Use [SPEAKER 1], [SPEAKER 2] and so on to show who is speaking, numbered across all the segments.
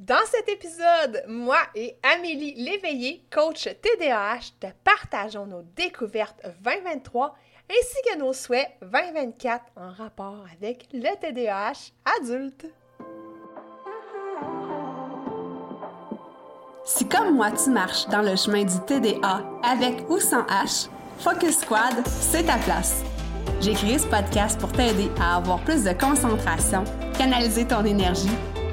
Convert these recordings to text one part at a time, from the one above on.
[SPEAKER 1] Dans cet épisode, moi et Amélie Léveillé, coach TDAH, te partageons nos découvertes 2023 ainsi que nos souhaits 2024 en rapport avec le TDAH adulte.
[SPEAKER 2] Si comme moi tu marches dans le chemin du TDA avec ou sans H, Focus Squad, c'est ta place. J'ai créé ce podcast pour t'aider à avoir plus de concentration, canaliser ton énergie,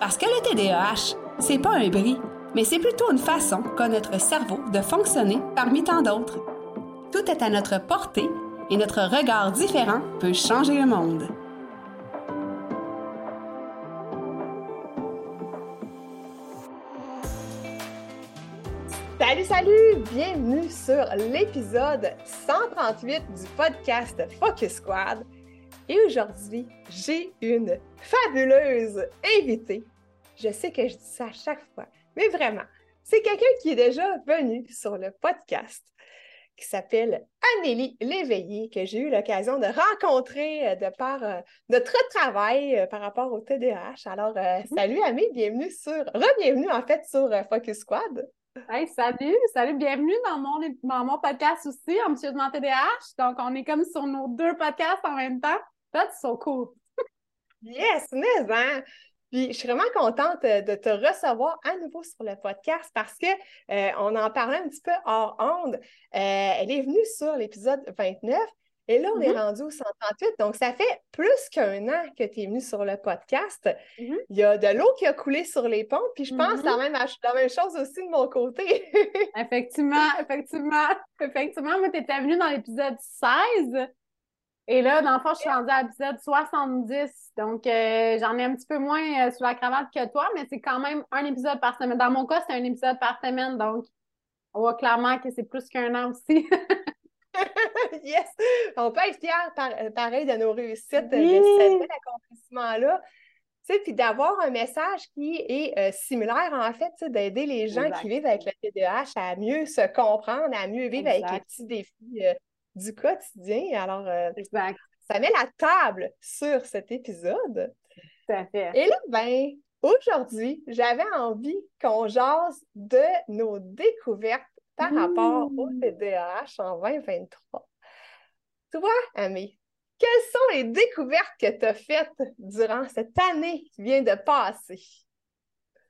[SPEAKER 2] Parce que le TDAH, c'est pas un bris, mais c'est plutôt une façon qu'a notre cerveau de fonctionner parmi tant d'autres. Tout est à notre portée et notre regard différent peut changer le monde.
[SPEAKER 1] Salut, salut! Bienvenue sur l'épisode 138 du podcast Focus Squad. Et aujourd'hui, j'ai une fabuleuse invitée. Je sais que je dis ça à chaque fois, mais vraiment, c'est quelqu'un qui est déjà venu sur le podcast qui s'appelle Amélie Léveillé, que j'ai eu l'occasion de rencontrer euh, de par euh, notre travail euh, par rapport au TDAH. Alors, mm-hmm. salut Amélie, bienvenue sur, re-bienvenue en fait sur Focus Squad.
[SPEAKER 3] Hey, salut, salut, bienvenue dans mon, dans mon podcast aussi, de TDAH. Donc, on est comme sur nos deux podcasts en même temps. That's so cool.
[SPEAKER 1] yes, mais hein? Puis je suis vraiment contente euh, de te recevoir à nouveau sur le podcast parce que euh, on en parlait un petit peu hors onde. Euh, elle est venue sur l'épisode 29 et là, on est mm-hmm. rendu au 138. Donc, ça fait plus qu'un an que tu es venue sur le podcast. Mm-hmm. Il y a de l'eau qui a coulé sur les ponts, puis je pense mm-hmm. la, même, la même chose aussi de mon côté.
[SPEAKER 3] effectivement, effectivement, effectivement. Moi, tu étais venue dans l'épisode 16. Et là, dans le fond, je suis rendue à l'épisode 70. Donc, euh, j'en ai un petit peu moins euh, sous la cravate que toi, mais c'est quand même un épisode par semaine. Dans mon cas, c'est un épisode par semaine. Donc, on voit clairement que c'est plus qu'un an aussi.
[SPEAKER 1] yes! On peut être fiers, euh, pareil, de nos réussites, de cet accomplissement-là. Puis d'avoir un message qui est similaire, en fait, d'aider les gens qui vivent avec le TDAH à mieux se comprendre, à mieux vivre avec les petits défis du quotidien. Alors, euh, ça met la table sur cet épisode.
[SPEAKER 3] Tout à fait.
[SPEAKER 1] Et là, ben, aujourd'hui, j'avais envie qu'on jase de nos découvertes par rapport au TDAH en 2023. Toi, Amé, quelles sont les découvertes que tu as faites durant cette année qui vient de passer?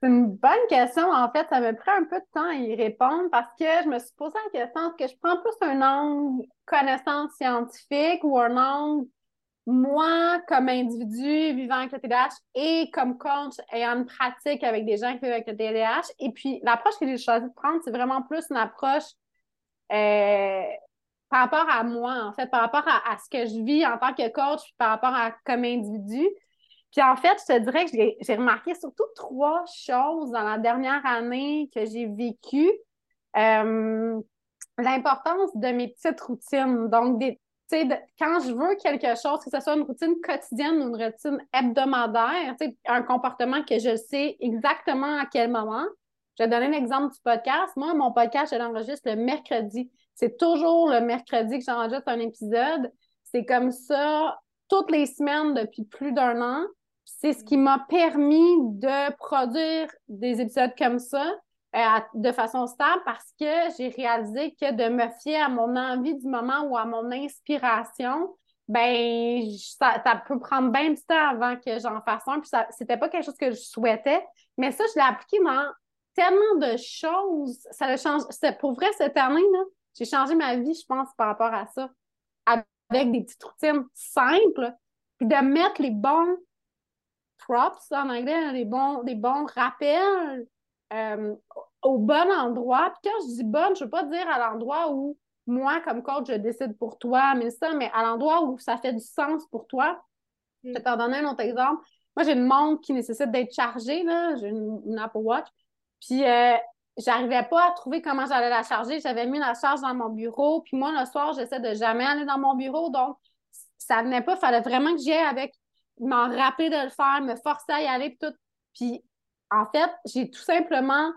[SPEAKER 3] C'est une bonne question. En fait, ça me prend un peu de temps à y répondre parce que je me suis posé la question est-ce que je prends plus un angle connaissance scientifique ou un angle moi, comme individu vivant avec le TDAH et comme coach ayant une pratique avec des gens qui vivent avec le TDAH. Et puis, l'approche que j'ai choisi de prendre, c'est vraiment plus une approche euh, par rapport à moi, en fait, par rapport à, à, ce que je vis en tant que coach, puis par rapport à comme individu. Puis en fait, je te dirais que j'ai remarqué surtout trois choses dans la dernière année que j'ai vécues. Euh, l'importance de mes petites routines. Donc, des, de, quand je veux quelque chose, que ce soit une routine quotidienne ou une routine hebdomadaire, un comportement que je sais exactement à quel moment. Je vais donner un exemple du podcast. Moi, mon podcast, je l'enregistre le mercredi. C'est toujours le mercredi que j'enregistre un épisode. C'est comme ça toutes les semaines depuis plus d'un an c'est ce qui m'a permis de produire des épisodes comme ça euh, de façon stable parce que j'ai réalisé que de me fier à mon envie du moment ou à mon inspiration, ben ça, peut prendre bien du temps avant que j'en fasse un. Puis ça, c'était pas quelque chose que je souhaitais, mais ça, je l'ai appliqué dans tellement de choses. Ça a changé. Pour vrai, cette année, j'ai changé ma vie, je pense, par rapport à ça. Avec des petites routines simples, puis de mettre les bons props en anglais, des bons, des bons rappels euh, au bon endroit. Puis quand je dis bon, je ne veux pas dire à l'endroit où moi, comme coach, je décide pour toi, mais ça, mais à l'endroit où ça fait du sens pour toi. Je vais t'en donner un autre exemple. moi, j'ai une montre qui nécessite d'être chargée, là. J'ai une, Apple Watch. Puis, euh, j'arrivais pas à trouver comment j'allais la charger. J'avais mis la charge dans mon bureau. Puis moi, le soir, j'essaie de jamais aller dans mon bureau. Donc, ça venait pas. Il fallait vraiment que j'y aille avec, m'en rappeler de le faire, me forcer à y aller, puis tout. Puis, en fait, j'ai tout simplement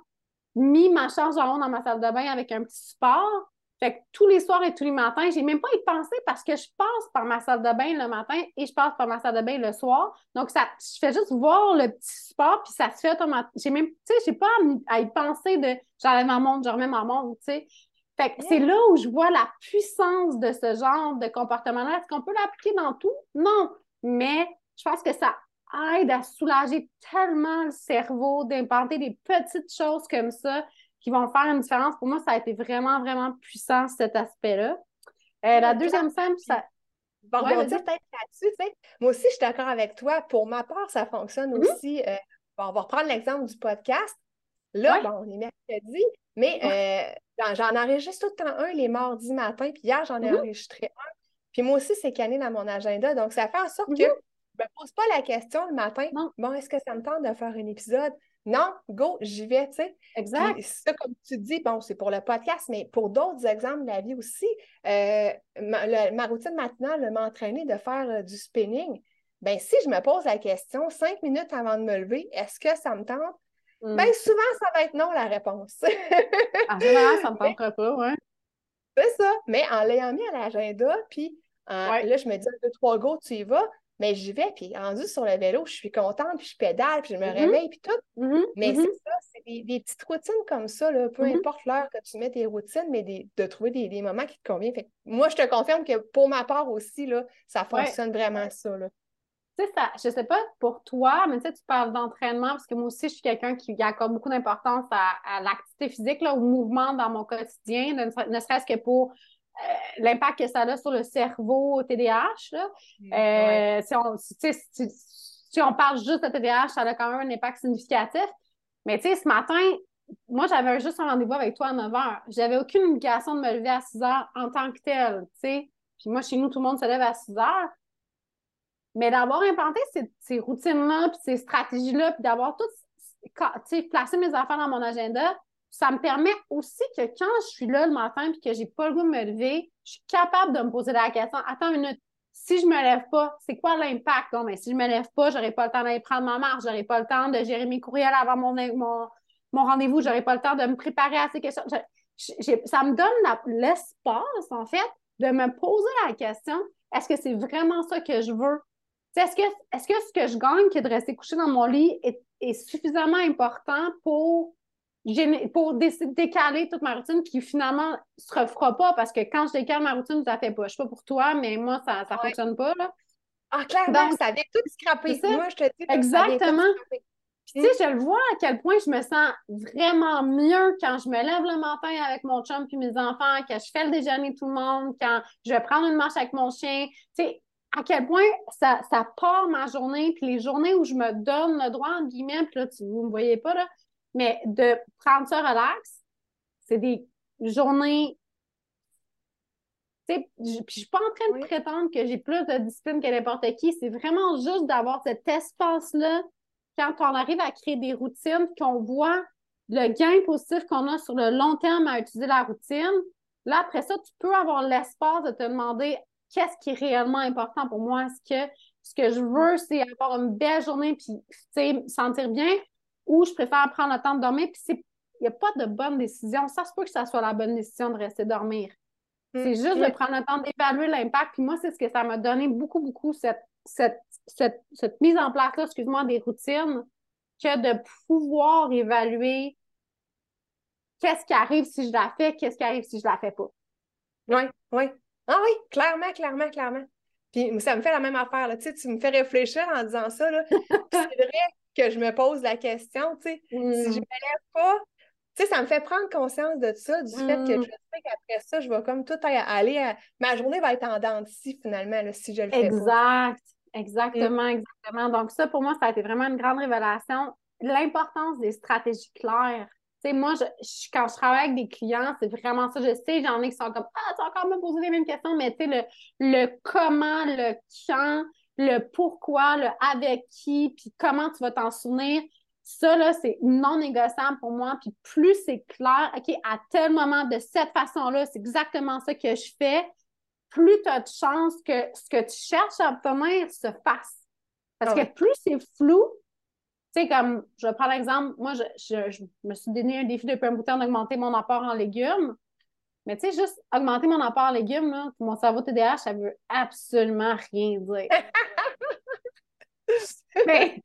[SPEAKER 3] mis ma charge haut dans ma salle de bain avec un petit support. Fait que tous les soirs et tous les matins, j'ai même pas y pensé parce que je passe par ma salle de bain le matin et je passe par ma salle de bain le soir. Donc, ça, je fais juste voir le petit support puis ça se fait automatiquement. J'ai même, tu sais, j'ai pas à, y penser de j'enlève ma montre, je remets ma montre, tu sais. Fait que c'est là où je vois la puissance de ce genre de comportement-là. Est-ce qu'on peut l'appliquer dans tout? Non. Mais je pense que ça aide à soulager tellement le cerveau, d'implanter des petites choses comme ça qui vont faire une différence. Pour moi, ça a été vraiment, vraiment puissant, cet aspect-là. Euh, la deuxième scène, ça.
[SPEAKER 1] Bon, peut-être là-dessus, Moi aussi, je suis d'accord avec toi. Pour ma part, ça fonctionne mm-hmm. aussi. Euh, on va reprendre l'exemple du podcast. Là, bon, on est mercredi, mais euh, j'en enregistre tout le temps un les mardis matin, puis hier, j'en ai mm-hmm. enregistré un. Puis moi aussi, c'est canné dans mon agenda. Donc, ça fait en sorte que mm-hmm. ne me pose pas la question le matin. Bon, est-ce que ça me tente de faire un épisode? Non, go, j'y vais, tu sais.
[SPEAKER 3] Exact.
[SPEAKER 1] ça, comme tu dis, bon, c'est pour le podcast, mais pour d'autres exemples de la vie aussi, euh, ma, routine matinale m'a entraîné de faire euh, du spinning. Bien, si je me pose la question cinq minutes avant de me lever, est-ce que ça me tente? Mm. Bien, souvent, ça va être non la réponse.
[SPEAKER 3] en général, ça ne me tentera pas, oui.
[SPEAKER 1] C'est ça. Mais en l'ayant mis à l'agenda, puis là, je me dis deux, trois go, tu y vas. Mais j'y vais, puis rendu sur le vélo, je suis contente, puis je pédale, puis je me mm-hmm. réveille, puis tout. Mm-hmm. Mais c'est mm-hmm. ça, c'est des, petites routines comme ça, là, peu importe l'heure que tu mets tes routines, mais de trouver des, moments qui te conviennent. Fait moi, je te confirme que pour ma part aussi, là, ça fonctionne vraiment ça. Là.
[SPEAKER 3] Tu sais, ça, je sais pas pour toi, mais tu sais, tu parles d'entraînement, parce que moi aussi, je suis quelqu'un qui accorde beaucoup d'importance à, l'activité physique, là, au mouvement dans mon quotidien, ne serait-ce que pour l'impact que ça a sur le cerveau au TDAH. Mm, euh, si, on, si, on parle juste de TDAH, ça a quand même un impact significatif. Mais tu sais, ce matin, moi, j'avais juste un rendez-vous avec toi à 9 h. J'avais aucune obligation de me lever à 6 h en tant que telle, tu sais. Puis moi, chez nous, tout le monde se lève à 6 h. Mais d'avoir implanté ces, ces routines-là, puis ces stratégies-là, puis d'avoir tout, tu sais, placé mes affaires dans mon agenda, ça me permet aussi que quand je suis là le matin et que j'ai pas le goût de me lever, je suis capable de me poser la question attends une minute, si je me lève pas, c'est quoi l'impact? Mais si je me lève pas, j'aurai pas le temps d'aller prendre ma marche, j'aurai pas le temps de gérer mes courriels avant mon, mon, mon rendez-vous, j'aurai pas le temps de me préparer à ces questions. ça me donne l'espace, en fait, de me poser la question est-ce que c'est vraiment ça que je veux? Est-ce que, est que ce que je gagne, qui de rester couché dans mon lit, est, est suffisamment important pour pour décaler toute ma routine qui finalement se refera pas parce que quand je décale ma routine, ça fait pas. Je sais pas pour toi, mais moi, ça ne fonctionne pas. Là.
[SPEAKER 1] Ah, clairement, Donc, ça vient tout scraper. Ça. Moi, je te dis.
[SPEAKER 3] Exactement. tu sais, je le vois à quel point je me sens vraiment mieux quand je me lève le matin avec mon chum puis mes enfants, quand je fais le déjeuner tout le monde, quand je vais prendre une marche avec mon chien. Tu sais, à quel point ça, ça part ma journée, puis les journées où je me donne le droit, entre guillemets, puis là, tu, vous ne me voyez pas, là, mais de prendre ça relax, c'est des journées. Puis je suis pas en train de prétendre que j'ai plus de discipline que n'importe qui. C'est vraiment juste d'avoir cet espace-là quand on arrive à créer des routines, qu'on voit le gain positif qu'on a sur le long terme à utiliser la routine. Là, après ça, tu peux avoir l'espace de te demander qu'est-ce qui est réellement important pour moi. Est-ce que ce que je veux, c'est avoir une belle journée puis me sentir bien ou je préfère prendre le temps de dormir. Puis il n'y a pas de bonne décision. Ça se peut que ça soit la bonne décision de rester dormir. Mm. C'est juste de prendre le temps d'évaluer l'impact. Puis moi, c'est ce que ça m'a donné beaucoup, beaucoup, cette, cette, mise en place-là, excuse-moi, des routines, que de pouvoir évaluer qu'est-ce qui arrive si je la fais, qu'est-ce qui arrive si je la fais pas.
[SPEAKER 1] Oui, oui. Ah oui, clairement, clairement, clairement. Puis ça me fait la même affaire. Là. Tu, sais, tu me fais réfléchir en disant ça. c'est vrai que je me pose la question, tu sais, si je ne mm. me lève pas, tu sais, ça me fait prendre conscience de ça, du fait que mm. je sais qu'après ça, je vais comme tout aller à... Ma journée va être en dents finalement, si je le fais
[SPEAKER 3] Exact, exactement, exactement. Donc ça, pour moi, ça a été vraiment une grande révélation. L'importance des stratégies claires. Tu sais, moi, je, quand je travaille avec des clients, c'est vraiment ça. Je sais, j'en ai qui sont comme Ah, tu vas encore me poser les mêmes questions, mais tu sais, le, le comment, le quand, le pourquoi, le avec qui, puis comment tu vas t'en souvenir, ça, là, c'est non négociable pour moi. Puis plus c'est clair, OK, à tel moment, de cette façon-là, c'est exactement ça que je fais, plus tu as de chances que ce que tu cherches à obtenir se fasse. Parce que plus c'est flou, tu sais, comme, je vais prendre l'exemple, moi, je, me suis donné un défi depuis un bout de temps d'augmenter mon apport en légumes. Mais tu sais, juste augmenter mon apport en légumes, là, mon cerveau TDAH, ça veut absolument rien dire. mais,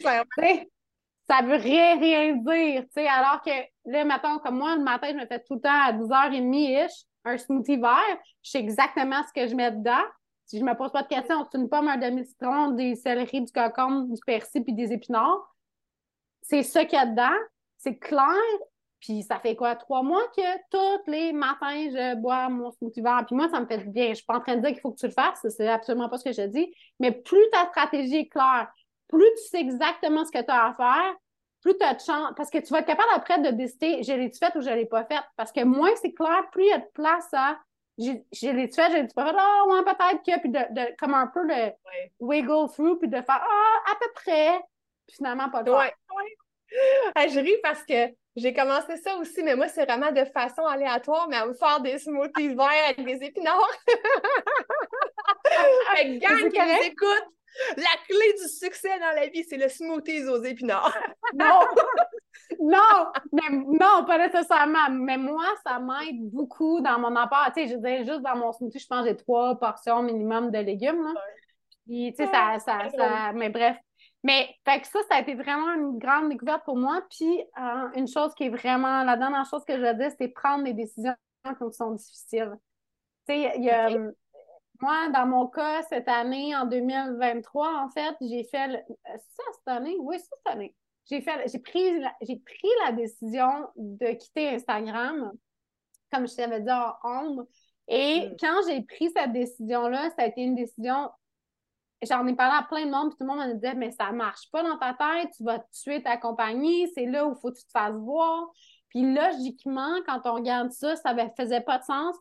[SPEAKER 3] ça veut rien, rien dire, tu sais, alors que là, mettons, comme moi, le matin, je me fais tout le temps à 10h30-ish, un smoothie vert, je sais exactement ce que je mets dedans. Si je me pose pas de questions, c'est une pomme, un demi-citron, des céleris, du cocombe, du persil puis des épinards. C'est ça qu'il y a dedans. C'est clair. Puis ça fait quoi? Trois mois que tous les matins, je bois mon smoothie vert. Puis moi, ça me fait bien. Je suis pas en train de dire qu'il faut que tu le fasses. C'est absolument pas ce que je dis. Mais plus ta stratégie est claire, plus tu sais exactement ce que tu as à faire, plus tu as de chance. Parce que tu vas être capable après de décider, je l'ai-tu fait ou je l'ai pas fait. Parce que moins c'est clair, plus il y a de place à je l'ai-tu fait, je l'ai-tu pas fait, ah, ouais, peut-être que, puis de, comme un peu le wiggle through, puis de faire, ah, à peu près, puis finalement pas de
[SPEAKER 1] faire. Ouais. Je ris parce que j'ai commencé ça aussi, mais moi, c'est vraiment de façon aléatoire, mais à me faire des smoothies verts avec des épinards. fait gang qui nous écoute, la clé du succès dans la vie, c'est le smoothie aux épinards.
[SPEAKER 3] non! Non! Mais, non, pas nécessairement. Mais moi, ça m'aide beaucoup dans mon apport. Tu sais, je disais, juste dans mon smoothie, je pense que j'ai trois portions minimum de légumes. Là. Puis, tu sais, ça, ça, ça, Mais bref. Mais, fait que ça, ça a été vraiment une grande découverte pour moi. Puis, euh, une chose qui est vraiment, la dernière chose que je dis, c'est prendre des décisions qui sont difficiles. Tu sais, il y a. Moi, dans mon cas, cette année, en 2023, en fait, j'ai fait. Le... Ça, cette année? Oui, c'est cette année. J'ai fait, j'ai pris, j'ai pris la décision de quitter Instagram, comme je t'avais dit en ombre. Et mm. quand j'ai pris cette décision-là, ça a été une décision. J'en ai parlé à plein de monde, puis tout le monde me disait Mais ça marche pas dans ta tête, tu vas tuer ta compagnie, c'est là où il faut que tu te fasses voir. Puis logiquement, quand on regarde ça, ça ne faisait pas de sens.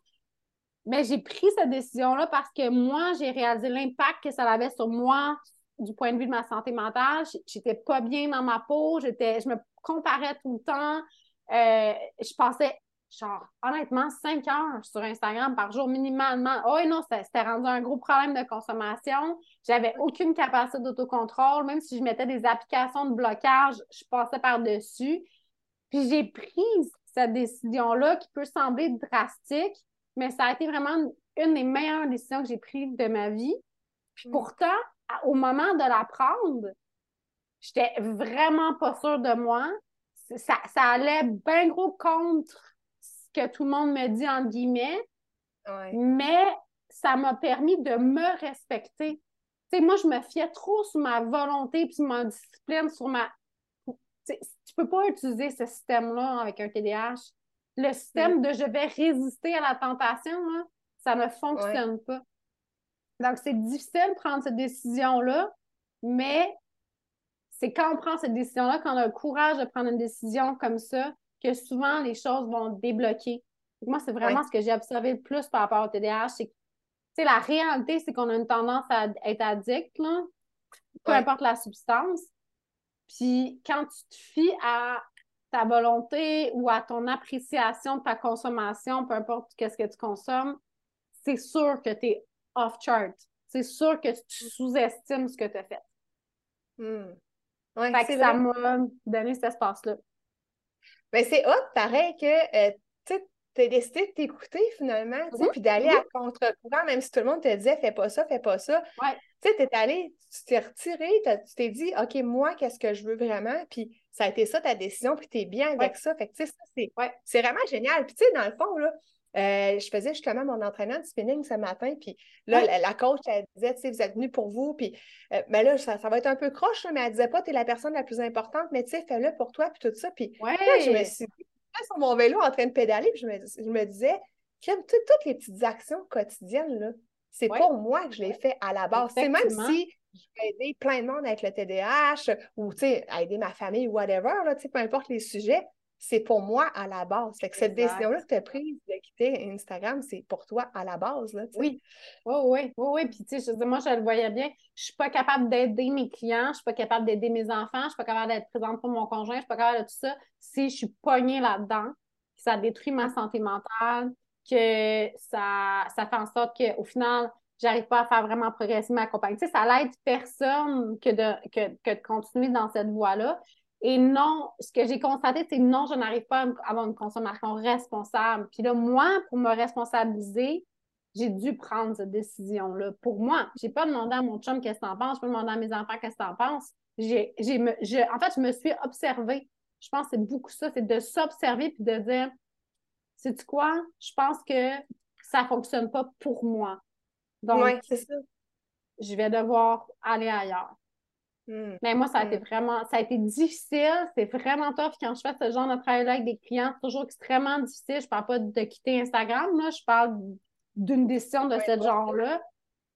[SPEAKER 3] Mais j'ai pris cette décision-là parce que moi, j'ai réalisé l'impact que ça avait sur moi du point de vue de ma santé mentale. J'étais pas bien dans ma peau, j'étais, je me comparais tout le temps. Euh, je passais, genre, honnêtement, cinq heures sur Instagram par jour minimalement. Oh non, c'était rendu un gros problème de consommation. J'avais aucune capacité d'autocontrôle. Même si je mettais des applications de blocage, je passais par-dessus. Puis j'ai pris cette décision-là qui peut sembler drastique, mais ça a été vraiment une des meilleures décisions que j'ai prises de ma vie. Puis mm. pourtant, au moment de la prendre, j'étais vraiment pas sûre de moi. Ça, ça allait bien gros contre que tout le monde me dit, en guillemets. Mais ça m'a permis de me respecter. Tu sais, moi, je me fiais trop sur ma volonté puis ma discipline, sur ma. tu peux pas utiliser ce système-là avec un TDAH le système mm. de je vais résister à la tentation, ça ne fonctionne pas. Donc, c'est difficile de prendre cette décision-là, mais c'est quand on prend cette décision-là, quand on a le courage de prendre une décision comme ça, que souvent les choses vont débloquer. moi, c'est vraiment ce que j'ai observé le plus par rapport au TDAH. C'est la réalité, c'est qu'on a une tendance à être addict, peu importe la substance. Puis quand tu te fies à ta volonté ou à ton appréciation de ta consommation, peu importe qu'est-ce que tu consommes, c'est sûr que tu es off-chart. C'est sûr que tu sous-estimes ce que tu as fait.
[SPEAKER 1] Hmm.
[SPEAKER 3] fait que ça m'a donné cet espace-là.
[SPEAKER 1] Mais ben, c'est hot, pareil, que euh, tu as décidé de t'écouter finalement, puis d'aller à contre-courant, même si tout le monde te disait fais pas ça, fais pas ça. Tu sais, tu es allé, tu t'es retiré, tu t'es dit OK, moi, qu'est-ce que je veux vraiment? Puis ça a été ça ta décision, puis tu es bien avec ça. Fait que, tu sais, c'est ouais. vraiment génial. Puis, tu sais, dans le fond, là, euh, je faisais justement mon entraînement de spinning ce matin, puis là, la, coach, elle disait, tu sais, vous êtes venu pour vous, puis euh, ben là, ça, va être un peu croche, mais elle disait pas, tu es la personne la plus importante, mais tu sais, fais-le pour toi, puis tout ça. Puis là, je me suis dit, sur mon vélo en train de pédaler, puis je me, je me disais, j'aime toutes les petites actions quotidiennes, là. C'est pour moi que je l'ai fait à la base. C'est même si je vais aider plein de monde avec le TDAH ou aider ma famille ou whatever, là, peu importe les sujets, c'est pour moi à la base. Fait que cette décision-là que tu as prise de quitter Instagram, c'est pour toi à la base. Là,
[SPEAKER 3] oui. oui, oui, oui, oui. Puis, tu sais, moi, je le voyais bien. Je suis pas capable d'aider mes clients, je suis pas capable d'aider mes enfants, je suis pas capable d'être présente pour mon conjoint, je suis pas capable de tout ça si je suis pognée là-dedans, ça détruit ma santé mentale, que ça, ça fait en sorte qu'au final, j'arrive pas à faire vraiment progresser ma compagnie. Tu sais, ça l'aide personne que de, que, que de continuer dans cette voie-là. Et non, ce que j'ai constaté, c'est non, je n'arrive pas à avoir une consommation responsable. Puis là, moi, pour me responsabiliser, j'ai dû prendre cette décision-là. Pour moi, je n'ai pas demandé à mon chum qu'est-ce que en penses, je peux demander à mes enfants qu'est-ce que en penses. J'ai, j'ai, en fait, je me suis observée. Je pense que c'est beaucoup ça, c'est de s'observer puis de dire, sais-tu quoi? Je pense que ça ne fonctionne pas pour moi. Donc,
[SPEAKER 1] c'est ça.
[SPEAKER 3] je vais devoir aller ailleurs. Hmm. Mais moi, ça a été hmm. vraiment, ça a été difficile. C'est vraiment tough quand je fais ce genre de travail-là avec des clients. C'est toujours extrêmement difficile. Je ne parle pas de quitter Instagram, là. Je parle d'une décision de ce genre-là.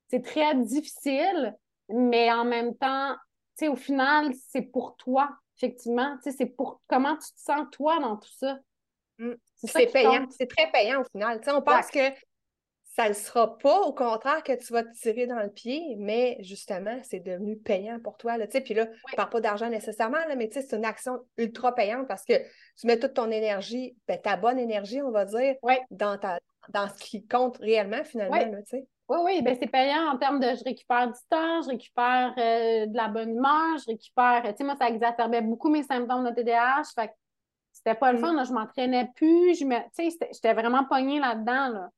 [SPEAKER 3] C'est très difficile, mais en même temps, tu sais, au final, c'est pour toi, effectivement. Tu sais, c'est pour comment tu te sens, toi, dans tout ça.
[SPEAKER 1] Hmm. C'est payant. C'est très payant, au final. Tu sais, on pense que ça ne sera pas, au contraire, que tu vas te tirer dans le pied, mais justement, c'est devenu payant pour toi. Là, puis là, je ne parle pas d'argent nécessairement, là, mais c'est une action ultra payante parce que tu mets toute ton énergie, ben, ta bonne énergie, on va dire, dans, ta, dans ce qui compte réellement, finalement.
[SPEAKER 3] oui, oui, ben, c'est payant en termes de je récupère du temps, je récupère euh, de la bonne humeur, je récupère. Tu sais, moi, ça exacerbait beaucoup mes symptômes de TDAH. Fait c'était pas le mm. fun, là, je m'entraînais plus, je me, j'étais vraiment pognée là-dedans. Là.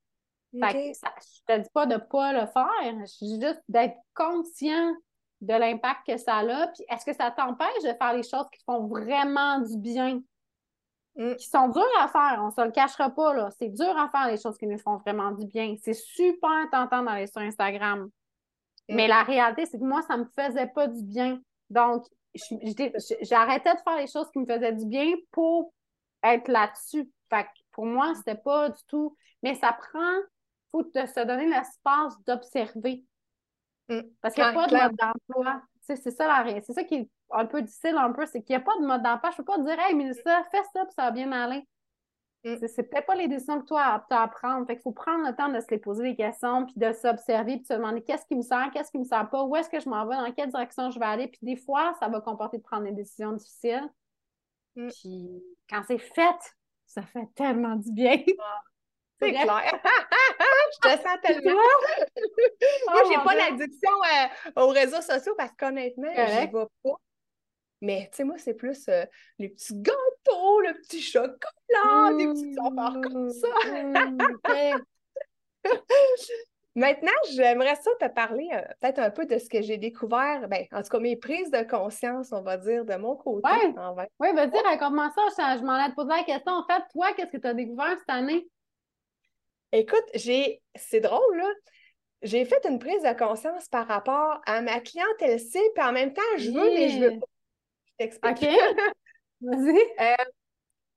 [SPEAKER 3] Ça, je te dis pas de pas le faire, juste d'être conscient de l'impact que ça a. Puis est-ce que ça t'empêche de faire les choses qui font vraiment du bien? Mm. Qui sont dures à faire, on se le cachera pas, là. C'est dur à faire les choses qui nous font vraiment du bien. C'est super tentant d'aller sur Instagram. Mm. Mais la réalité, c'est que moi, ça me faisait pas du bien. Donc, j'arrêtais de faire les choses qui me faisaient du bien pour être là-dessus. Fait que pour moi, c'était pas du tout. Mais ça prend faut se donner l'espace d'observer. Mm. Parce qu'il n'y a pas de mode d'emploi. C'est ça, la... c'est ça qui est un peu difficile, un peu, c'est qu'il n'y a pas de mode d'emploi. Je ne peux pas dire, hey, Mélissa, fais ça, puis ça va bien aller. Mm. C'est peut-être pas les décisions que toi tu as à prendre. Fait qu'il faut prendre le temps de se les poser des questions, puis de s'observer, puis de se demander qu'est-ce qui me sert, qu'est-ce qui me sert pas, où est-ce que je m'en vais, dans quelle direction je vais aller? Puis des fois, ça va comporter de prendre des décisions difficiles. Mm. Puis quand c'est fait, ça fait tellement du bien. Ah.
[SPEAKER 1] C'est clair. je te sens tellement. Moi, j'ai pas l'addiction euh, aux réseaux sociaux parce qu'honnêtement, je n'y vais pas. Mais tu sais, moi, c'est plus euh, les petits gâteaux, le petit chocolat, des petits affaires comme ça. Mmh, Maintenant, j'aimerais ça te parler euh, peut-être un peu de ce que j'ai découvert, ben, en tout cas mes prises de conscience, on va dire, de mon côté.
[SPEAKER 3] Oui, vas-y, raconte-moi ça. Je, m'en ai posé la question. En fait, toi, qu'est-ce que tu as découvert cette année?
[SPEAKER 1] Écoute, j'ai. C'est drôle, là. J'ai fait une prise de conscience par rapport à ma clientelle C, puis en même temps, je veux, mais je veux pas. Je t'explique. OK. Vas-y. Euh,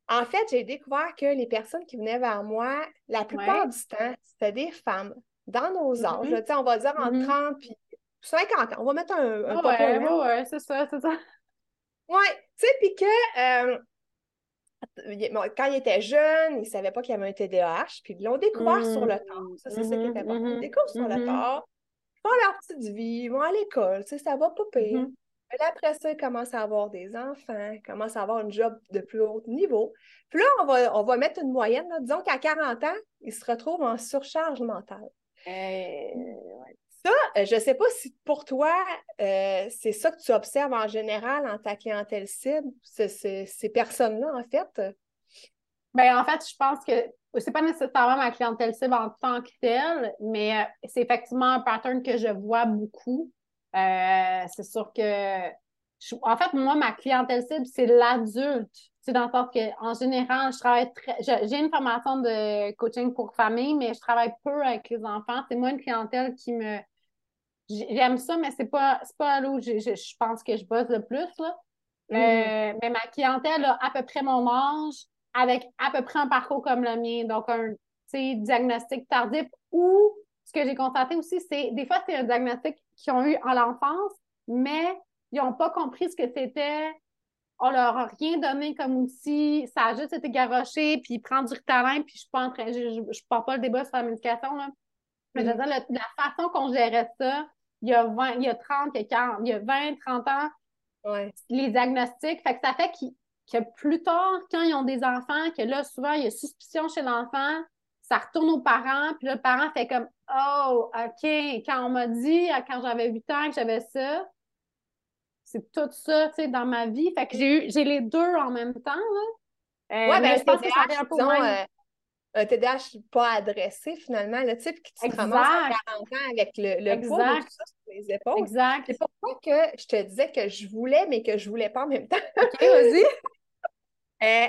[SPEAKER 1] en fait, j'ai découvert que les personnes qui venaient vers moi, la plupart du temps, c'était des femmes dans nos mm-hmm. âges. Mm on va dire entre 30 et 50 ans. On va mettre un, un
[SPEAKER 3] ouais, ouais, c'est ça, c'est ça.
[SPEAKER 1] Oui, tu sais, puis que euh, quand il était jeune, il ne savait pas qu'il y avait un TDAH, puis ils l'ont découvert sur le temps. Ça, c'est ça qui est mm-hmm, important. Ils mm-hmm, découvrent sur le temps, ils font leur petite vie, ils vont à l'école, tu sais, ça va pas pire. après ça, ils commencent à avoir des enfants, ils commencent à avoir un job de plus haut niveau. Puis là, on va, on va mettre une moyenne. Disons qu'à 40 ans, ils se retrouvent en surcharge mentale. Euh, ça, euh, je ne sais pas si pour toi, euh, c'est ça que tu observes en général en ta clientèle cible, ces personnes-là, en fait?
[SPEAKER 3] Bien, en fait, je pense que c'est pas nécessairement ma clientèle cible en tant que telle, mais euh, c'est effectivement un pattern que je vois beaucoup. c'est sûr que, en fait, moi, ma clientèle cible, c'est l'adulte. C'est dans le sens qu'en général, je travaille très. J'ai une formation de coaching pour famille, mais je travaille peu avec les enfants. C'est moi une clientèle qui me J'aime ça, mais c'est pas, pas là où je, je, pense que je bosse le plus. Là. Mm. Euh, mais ma clientèle a à peu près mon âge, avec à peu près un parcours comme le mien, donc un diagnostic tardif ou ce que j'ai constaté aussi, c'est des fois, c'est un diagnostic qu'ils ont eu en l'enfance, mais ils n'ont pas compris ce que c'était on leur a rien donné comme outil, ça a juste été garoché, puis prendre du Ritalin, puis je suis pas en train, je, je, parle pas le débat sur la médication, là. Mais je veux dire, la façon qu'on gérait ça, il y a 20, il y a 30, il y a 40, il y a 20, 30 ans, les diagnostics, fait que ça fait que plus tard, quand ils ont des enfants, que là, souvent, il y a suspicion chez l'enfant, ça retourne aux parents, puis le parent fait comme Oh, OK, quand on m'a dit, quand j'avais 8 ans, que j'avais ça, c'est tout ça, tu sais, dans ma vie. Fait que j'ai eu, j'ai les deux en même temps, là.
[SPEAKER 1] Euh, ouais, ben, je pense que ça un peu euh, un TDAH pas adressé, finalement, le type qui te ramasses à 40 ans avec le, le tout ça les épaules.
[SPEAKER 3] Exact.
[SPEAKER 1] C'est pourquoi que je te disais que je voulais, mais que je voulais pas en même temps.
[SPEAKER 3] OK, vas-y.
[SPEAKER 1] Euh,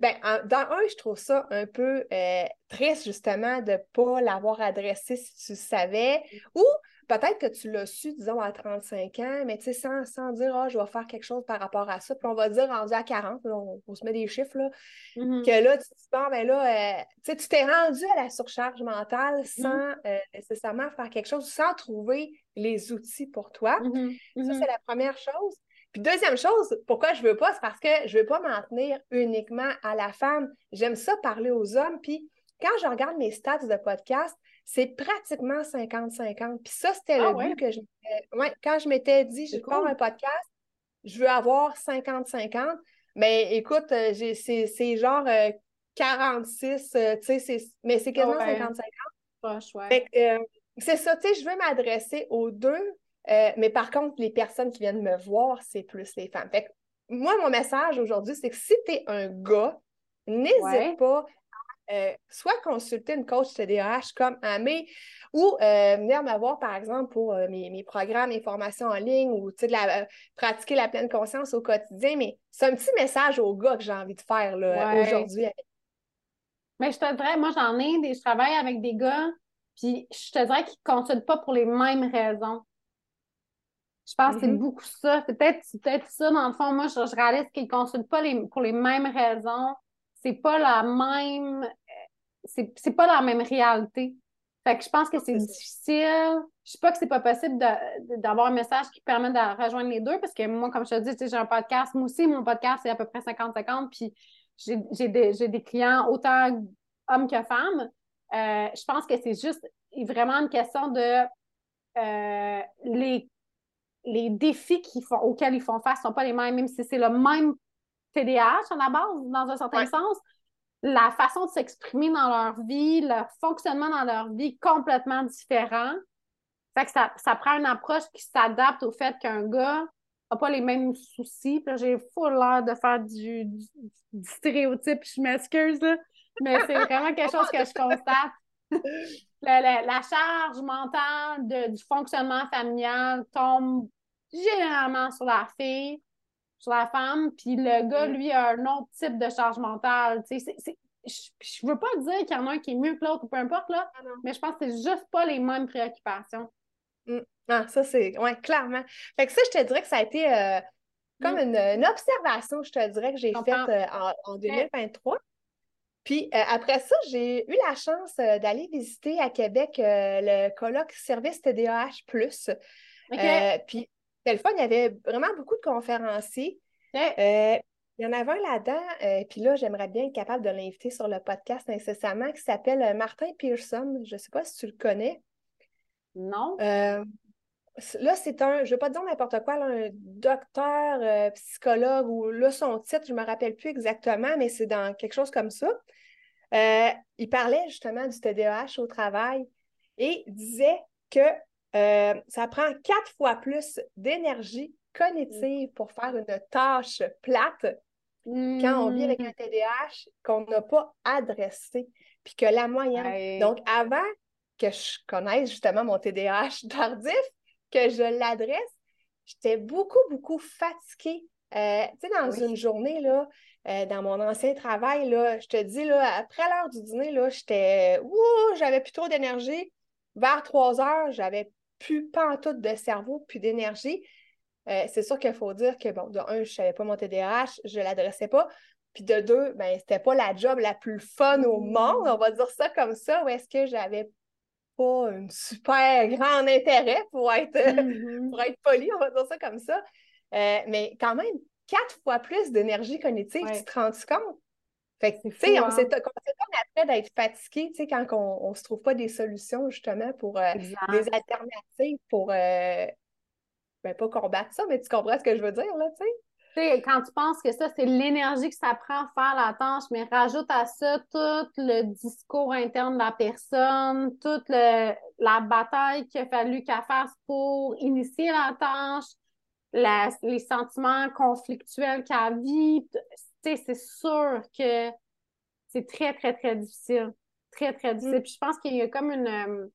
[SPEAKER 1] ben, dans un, je trouve ça un peu euh, triste, justement, de ne pas l'avoir adressé si tu savais. Ou peut-être que tu l'as su, disons, à 35 ans, mais tu sais, sans, sans dire, ah, je vais faire quelque chose par rapport à ça. Puis on va dire, rendu à 40, on, se met des chiffres, là, mm-hmm. que là, tu te dis, bon, ben là, euh, tu sais, tu t'es rendu à la surcharge mentale mm-hmm. sans nécessairement faire quelque chose, sans trouver les outils pour toi. Mm-hmm. Ça, c'est la première chose. Puis deuxième chose, pourquoi je veux pas, c'est parce que je veux pas m'en tenir uniquement à la femme. J'aime ça parler aux hommes. Puis quand je regarde mes stats de podcast, c'est pratiquement 50-50. Puis ça, c'était ah le but que je ouais, quand je m'étais dit, je cool. un podcast, je veux avoir 50-50. Mais écoute, euh, c'est genre 46, euh, euh, tu sais, mais c'est quasiment 50-50. c'est ça, tu sais, je veux m'adresser aux deux, mais par contre, les personnes qui viennent me voir, c'est plus les femmes. Fait moi, mon message aujourd'hui, c'est que si tu es un gars, n'hésite pas euh, soit consulter une coach TDAH comme Amé ou euh, venir me voir, par exemple, pour mes, programmes, mes formations en ligne ou de la, pratiquer la pleine conscience au quotidien. Mais c'est un petit message aux gars que j'ai envie de faire aujourd'hui.
[SPEAKER 3] Mais je te dirais, moi, j'en ai, des, je travaille avec des gars, puis je te dirais qu'ils ne consultent pas pour les mêmes raisons. Je pense que c'est mm-hmm. beaucoup ça. C'est peut-être peut ça, dans le fond. Moi, je, réalise qu'ils ne consultent pas les, pour les mêmes raisons. C'est pas la même. C'est pas la même réalité. Fait que je pense que c'est difficile. Je sais pas que c'est pas possible d'avoir un message qui permet de rejoindre les deux parce que moi, comme je te dis, j'ai un podcast. Moi aussi, mon podcast, c'est à peu près 50-50. Puis j'ai des, des, clients autant hommes que femmes. Euh, je pense que c'est juste vraiment une question de euh, les les défis font, auxquels ils font face ne sont pas les mêmes, même si c'est le même TDAH à la base, dans un certain sens. La façon de s'exprimer dans leur vie, le fonctionnement dans leur vie complètement différent. Fait que ça, ça prend une approche qui s'adapte au fait qu'un gars n'a pas les mêmes soucis. J'ai full l'air de faire du, stéréotype, je m'excuse, mais c'est vraiment quelque chose que je constate. La, charge mentale du fonctionnement familial tombe généralement sur la fille, sur la femme, puis le gars, mm. lui, a un autre type de charge mentale. je, ne veux pas dire qu'il y en a un qui est mieux que l'autre ou peu importe, là, ah mais je pense que c'est juste pas les mêmes préoccupations.
[SPEAKER 1] Mm. Ah, ça, c'est. Oui, clairement. Fait que ça, je te dirais que ça a été euh, comme mm. une, observation, je te dirais, que j'ai faite euh, en, 2023. Puis euh, après ça, j'ai eu la chance d'aller visiter à Québec le colloque Service TDAH. puis, téléphone, il y avait vraiment beaucoup de conférenciers. il y en avait un là-dedans, puis là, j'aimerais bien être capable de l'inviter sur le podcast nécessairement, qui s'appelle Martin Pearson. Je ne sais pas si tu le connais.
[SPEAKER 3] Non.
[SPEAKER 1] là, c'est un, je ne veux pas dire n'importe quoi, un docteur, psychologue, ou là, son titre, je ne me rappelle plus exactement, mais c'est dans quelque chose comme ça. Euh, il parlait justement du TDAH au travail et disait que euh, ça prend quatre fois plus d'énergie cognitive pour faire une tâche plate quand on vit avec un TDAH qu'on n'a pas adressé, puis que la moyenne. Donc, avant que je connaisse justement mon TDAH tardif, que je l'adresse, j'étais beaucoup, beaucoup fatiguée. Euh, tu sais, dans une journée, là, euh, dans mon ancien travail, là, je te dis, là, après l'heure du dîner, là, j'étais. j'avais plus trop d'énergie. Vers 3 heures, j'avais plus pas en tout de cerveau, plus d'énergie. Euh, c'est sûr qu'il faut dire que, bon, de un, je ne savais pas mon TDAH, je ne l'adressais pas. Puis de deux, ben, c'était pas la job la plus fun au monde, on va dire ça comme ça, ou est-ce que j'avais pas un super grand intérêt pour être, mm-hmm. pour être poli, on va dire ça comme ça. Euh, mais quand même, quatre fois plus d'énergie cognitive, tu te rends compte? Fait que, tu sais, on s'étonne on s'étonne après d'être fatigué, tu sais, quand on ne se trouve pas des solutions, justement, pour euh, des alternatives pour, euh, ben, pas combattre ça, mais tu comprends ce que je veux dire, là, tu sais?
[SPEAKER 3] Tu sais, quand tu penses que ça, c'est l'énergie que ça prend à faire la tâche, mais rajoute à ça tout le discours interne de la personne, toute le- la bataille qu'il a fallu qu'elle fasse pour initier la tâche, la- les sentiments conflictuels qu'elle vit. Tu sais, c'est sûr que c'est très, très, très difficile. Très, très difficile.
[SPEAKER 1] Mm.
[SPEAKER 3] Puis je pense qu'il y a comme une... euh,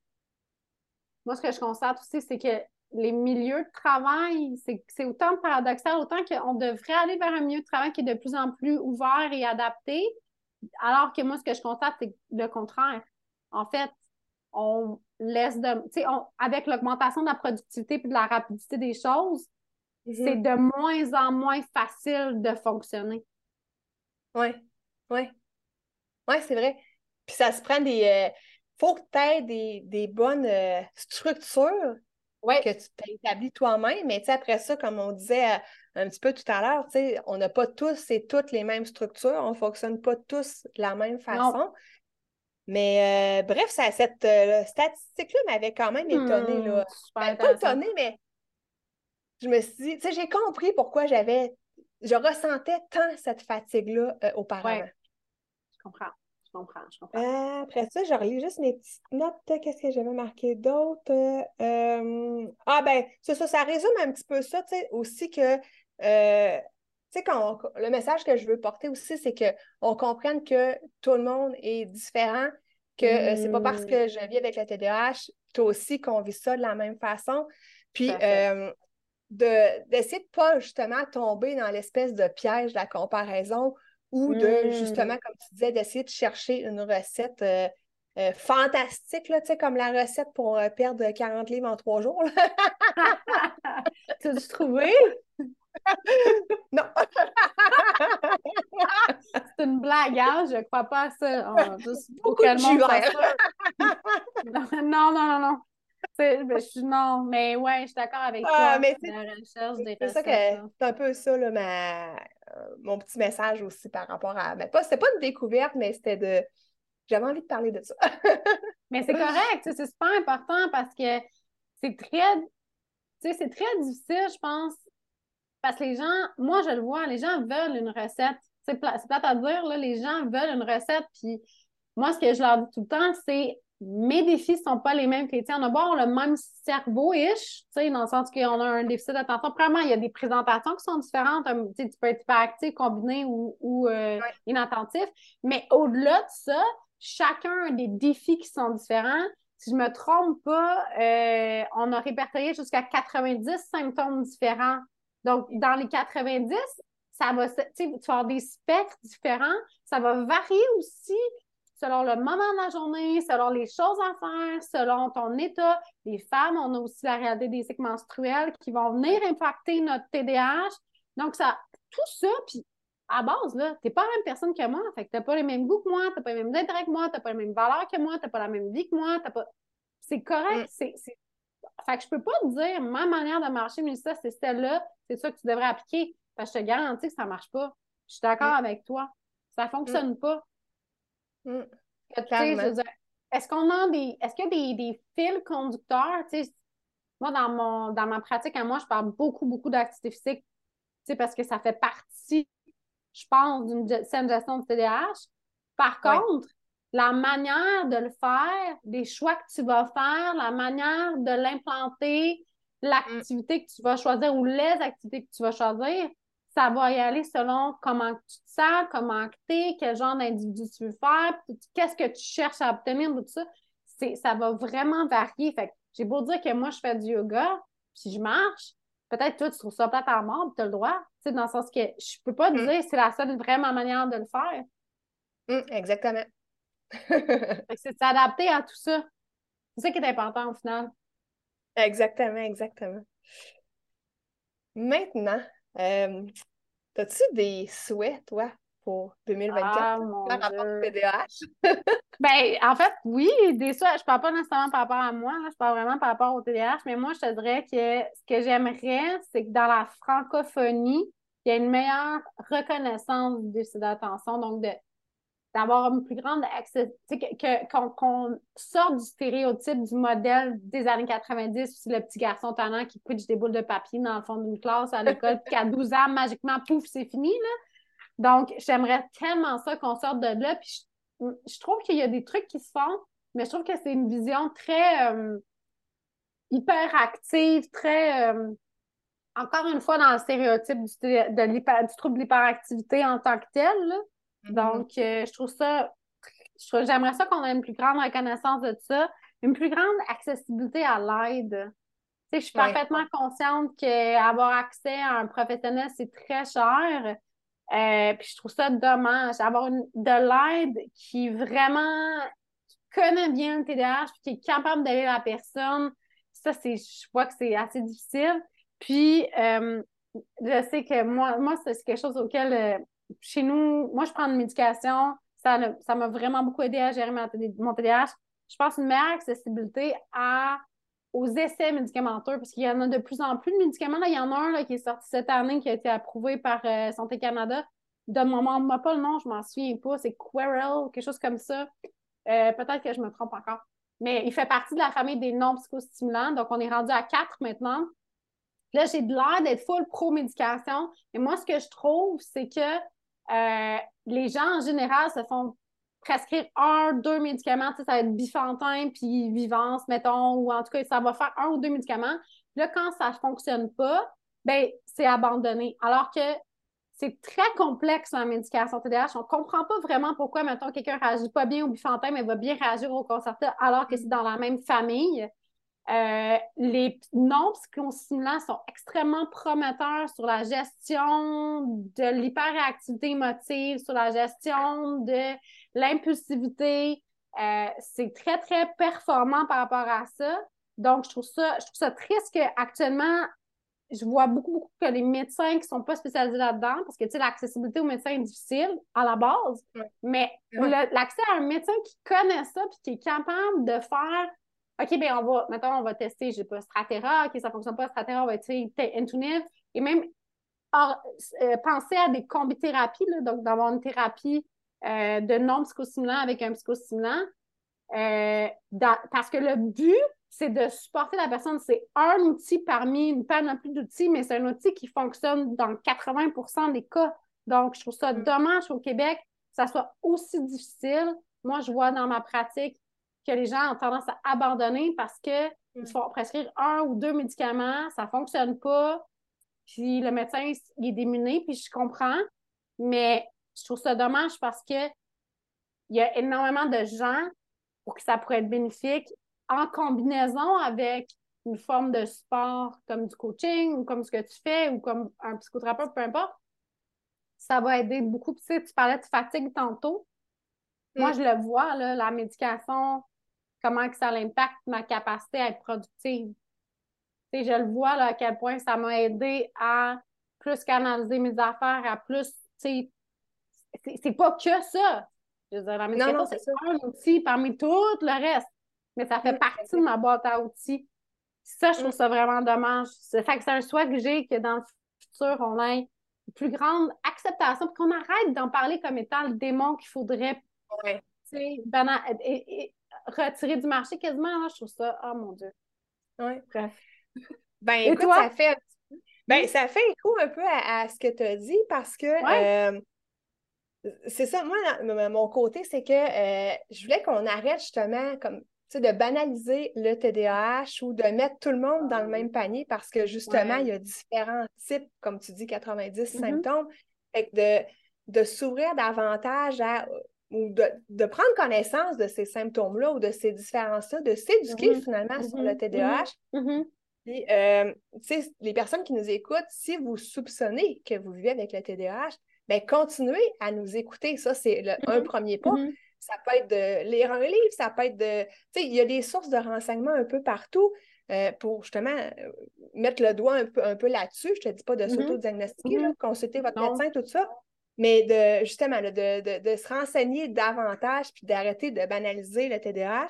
[SPEAKER 3] Moi, ce que je constate aussi, c'est que les milieux de travail, c'est autant paradoxal, autant qu'on devrait aller vers un milieu de travail qui est de plus en plus ouvert et adapté, alors que moi, ce que je constate, c'est le contraire. En fait, on laisse de... Tu sais, avec l'augmentation de la productivité et de la rapidité des choses, c'est de moins en moins facile de fonctionner.
[SPEAKER 1] Oui, oui. Oui, c'est vrai. Puis ça se prend des. euh, faut que tu aies des, des bonnes euh, structures que tu t'établis toi-même. Mais après ça, comme on disait euh, un petit peu tout à l'heure, on n'a pas tous et toutes les mêmes structures. On ne fonctionne pas tous de la même façon. Mais euh, bref, ça, cette statistique-là m'avait quand même étonnée. Là.
[SPEAKER 3] Hmm, super
[SPEAKER 1] Ben, pas étonnée, mais je me suis dit, tu sais, j'ai compris pourquoi j'avais. Je ressentais tant cette fatigue-là euh, auparavant.
[SPEAKER 3] Ouais. Je comprends, je comprends, je comprends.
[SPEAKER 1] Euh, après ça, je relis juste mes petites notes. Qu'est-ce que j'avais marqué d'autre? Euh, euh, ah ben, c'est ça, ça résume un petit peu ça, tu sais, aussi que euh, tu sais, quand on- le message que je veux porter aussi, c'est qu'on comprenne que tout le monde est différent, que euh, c'est pas parce
[SPEAKER 3] Mm.
[SPEAKER 1] que je vis avec le TDAH, toi aussi, qu'on vit ça de la même façon. Puis euh, d'essayer de pas justement tomber dans l'espèce de piège de la comparaison ou de
[SPEAKER 3] Mm.
[SPEAKER 1] justement, comme tu disais, d'essayer de chercher une recette euh, euh, fantastique, là, comme la recette pour euh, perdre 40 livres en trois jours. là.
[SPEAKER 3] T'as-tu trouvé?
[SPEAKER 1] Non!
[SPEAKER 3] C'est une blague, hein? Je crois pas à ça. Oh, juste
[SPEAKER 1] Beaucoup de
[SPEAKER 3] monde. Non, non, non, non. Je suis- non, mais ouais, je suis d'accord avec
[SPEAKER 1] Ah,
[SPEAKER 3] toi.
[SPEAKER 1] mais c'est-
[SPEAKER 3] La recherche des
[SPEAKER 1] C'est ça que c'est un peu ça, là, ma, euh, mon petit message aussi par rapport à. Mais pas, c'était pas une découverte, mais c'était de. J'avais envie de parler de ça.
[SPEAKER 3] Mais c'est correct, c'est super important parce que c'est très, tu sais, c'est très difficile, je pense, parce que les gens, moi je le vois, les gens veulent une recette. C'est pla- c'est plate à dire, là, les gens veulent une recette, puis moi, ce que je leur dis tout le temps, c'est mes défis sont pas les mêmes que les tiens. On a avoir le même cerveau-ish, dans le sens qu'on a un déficit d'attention. Premièrement, il y a des présentations qui sont différentes. Un- Tu peux être hyperactif, combiné ou, ou euh,
[SPEAKER 1] Ouais.
[SPEAKER 3] inattentif. Mais au-delà de ça, chacun a des défis qui sont différents. Si je me trompe pas, euh, on a répertorié jusqu'à 90 symptômes différents. Donc, dans les 90, ça va, tu vas avoir des spectres différents. Ça va varier aussi selon le moment de la journée, selon les choses à faire, selon ton état. Les femmes, on a aussi la réalité des cycles menstruels qui vont venir impacter notre TDAH. Donc, ça, tout ça, puis à base, là, t'es pas la même personne que moi. Fait que t'as pas les mêmes goûts que moi, t'as pas les mêmes intérêts que moi, t'as pas les mêmes valeurs que moi, t'as pas la même vie que moi, t'as pas. C'est correct.
[SPEAKER 1] Mm.
[SPEAKER 3] C'est. Fait que je peux pas te dire ma manière de marcher, mais ça, c'est celle-là, c'est ça que tu devrais appliquer. Parce que je te garantis que ça marche pas. Je suis d'accord
[SPEAKER 1] Mm.
[SPEAKER 3] avec toi. Ça fonctionne pas.
[SPEAKER 1] Mm.
[SPEAKER 3] Dire, est-ce qu'on a des. Est-ce qu'il y a des, des fils conducteurs? Moi, dans, mon, dans ma pratique à moi, je parle beaucoup, beaucoup d'activité physique, parce que ça fait partie, je pense, d'une saine gestion du TDAH. Par contre, la manière de le faire, les choix que tu vas faire, la manière de l'implanter, l'activité que tu vas choisir ou les activités que tu vas choisir, ça va y aller selon comment tu te sens, comment tu es, quel genre d'individu tu veux faire, qu'est-ce que tu cherches à obtenir, tout ça. C'est, ça va vraiment varier. Fait j'ai beau dire que moi, je fais du yoga, puis je marche, peut-être toi, tu trouves ça plate à mort, tu as le droit. Tu sais, dans le sens que je peux pas te
[SPEAKER 1] Mm.
[SPEAKER 3] dire c'est la seule vraiment manière de le faire.
[SPEAKER 1] Mm, exactement.
[SPEAKER 3] C'est de s'adapter à tout ça. C'est ça qui est important au final.
[SPEAKER 1] exactement, exactement. Maintenant, euh, as-tu des souhaits, toi, pour 2024
[SPEAKER 3] Ah, mon
[SPEAKER 1] par rapport au. TDAH?
[SPEAKER 3] Ben, en fait, oui, des fois, je parle pas nécessairement par rapport à moi, là, je parle vraiment par rapport au TDAH, mais moi, je te dirais que ce que j'aimerais, c'est que dans la francophonie, il il y a une meilleure reconnaissance du déficit d'attention, donc de d'avoir une plus grande accès, qu'on qu sorte du stéréotype du modèle des années 90, aussi le petit garçon talent qui pitch des boules de papier dans le fond d'une classe à l'école, puis qu'à 12 ans, magiquement, pouf, c'est fini, là. Donc, j'aimerais tellement ça qu'on sorte de là, puis je, trouve qu'il y a des trucs qui se font, mais je trouve que c'est une vision très euh, hyper active, très... Euh, encore une fois, dans le stéréotype du, de du trouble de l'hyperactivité en tant que tel, là. Mm-hmm. Donc, euh, je trouve ça, j'aimerais ça qu'on ait une plus grande reconnaissance de ça, une plus grande accessibilité à l'aide. Tu sais, je suis parfaitement consciente qu'avoir accès à un professionnel, c'est très cher. Euh, puis je trouve ça dommage. Avoir de l'aide qui vraiment connaît bien le TDAH, puis qui est capable d'aider la personne, ça, c'est, je vois que c'est assez difficile. Puis, euh, je sais que moi, moi c'est quelque chose auquel chez nous, moi, je prends une médication. Ça, ça m'a vraiment beaucoup aidé à gérer mon TDAH. Je pense une meilleure accessibilité à, aux essais médicamenteux, parce qu'il y en a de plus en plus de médicaments. Là, il y en a un qui est sorti cette année, qui a été approuvé par euh, Santé Canada. Donne-moi pas le nom, je m'en souviens pas. C'est Querel, quelque chose comme ça. Euh, peut-être que je me trompe encore. Mais il fait partie de la famille des non-psychostimulants. Donc, on est rendu à quatre maintenant. Là, j'ai de l'air d'être full pro-médication. Et moi, ce que je trouve, c'est que euh, les gens, en général, se font prescrire un, deux médicaments. ça va être bifantin puis vivance, mettons, ou en tout cas, ça va faire un ou deux médicaments. Là, quand ça ne fonctionne pas, ben c'est abandonné. Alors que c'est très complexe la médication TDAH. On ne comprend pas vraiment pourquoi, mettons, quelqu'un ne réagit pas bien au bifantin, mais va bien réagir au concerta alors que c'est dans la même famille. Euh, les non psychostimulants sont extrêmement prometteurs sur la gestion de l'hyperactivité émotive, sur la gestion de l'impulsivité. Euh, c'est très, très performant par rapport à ça. Donc, je trouve ça, je trouve ça triste qu'actuellement, je vois beaucoup, beaucoup que les médecins qui ne sont pas spécialisés là-dedans, parce que, tu sais, l'accessibilité aux médecins est difficile à la base, mais l'accès à un médecin qui connaît ça puis qui est capable de faire OK, bien, on va, maintenant, on va tester, je sais pas, Stratera, OK, ça fonctionne pas, Stratera, on va essayer Intuniv, et même euh, penser à des combithérapies, là, donc d'avoir une thérapie euh, de non-psychostimulant avec un psychostimulant, euh, parce que le but, c'est de supporter la personne. C'est un outil parmi une panoplie d'outils, mais c'est un outil qui fonctionne dans 80% des cas. Donc, je trouve ça mm. dommage au Québec que ça soit aussi difficile. Moi, je vois dans ma pratique que les gens ont tendance à abandonner parce qu'ils mm. se font prescrire un ou deux médicaments, ça ne fonctionne pas, puis le médecin il est démuné, puis je comprends, mais je trouve ça dommage parce que il y a énormément de gens pour qui ça pourrait être bénéfique en combinaison avec une forme de sport comme du coaching ou comme ce que tu fais ou comme un psychothérapeute, peu importe. Ça va aider beaucoup. Tu sais, tu parlais de fatigue tantôt. Moi, mm. je le vois, là, la médication, comment que ça impacte ma capacité à être productive. je le vois là, à quel point ça m'a aidé à plus canaliser mes affaires, à plus, c'est pas que ça. Je veux dire, la c'est un outil parmi tout le reste, mais ça fait partie de ma boîte à outils. Ça, je trouve ça vraiment dommage. Fait que c'est un souhait que j'ai que dans le futur, on ait une plus grande acceptation, qu'on arrête d'en parler comme étant le démon qu'il faudrait ouais. et, retirer du marché quasiment. je trouve ça, oh mon Dieu.
[SPEAKER 1] Oui. Bref. Ben, écoute, ça fait. Ben, ça fait écho un peu à, ce que tu as dit parce que euh, c'est ça, moi, mon côté, c'est que euh, je voulais qu'on arrête justement comme de banaliser le TDAH ou de mettre tout le monde dans le même panier parce que justement, il y a différents types, comme tu dis, 90 mm-hmm. symptômes. Fait de, de s'ouvrir davantage à ou de, prendre connaissance de ces symptômes-là ou de ces différences-là, de s'éduquer mm-hmm. finalement sur le TDAH. Mm-hmm. Mm-hmm. Puis, euh, les personnes qui nous écoutent, si vous soupçonnez que vous vivez avec le TDAH, bien, continuez à nous écouter. Ça, c'est un premier pas. Ça peut être de lire un livre, ça peut être de. Tu sais, il y a des sources de renseignements un peu partout euh, pour justement euh, mettre le doigt un peu, un peu là-dessus. Je ne te dis pas de s'auto-diagnostiquer, consulter votre médecin, tout ça mais de justement de, se renseigner davantage puis d'arrêter de banaliser le TDAH.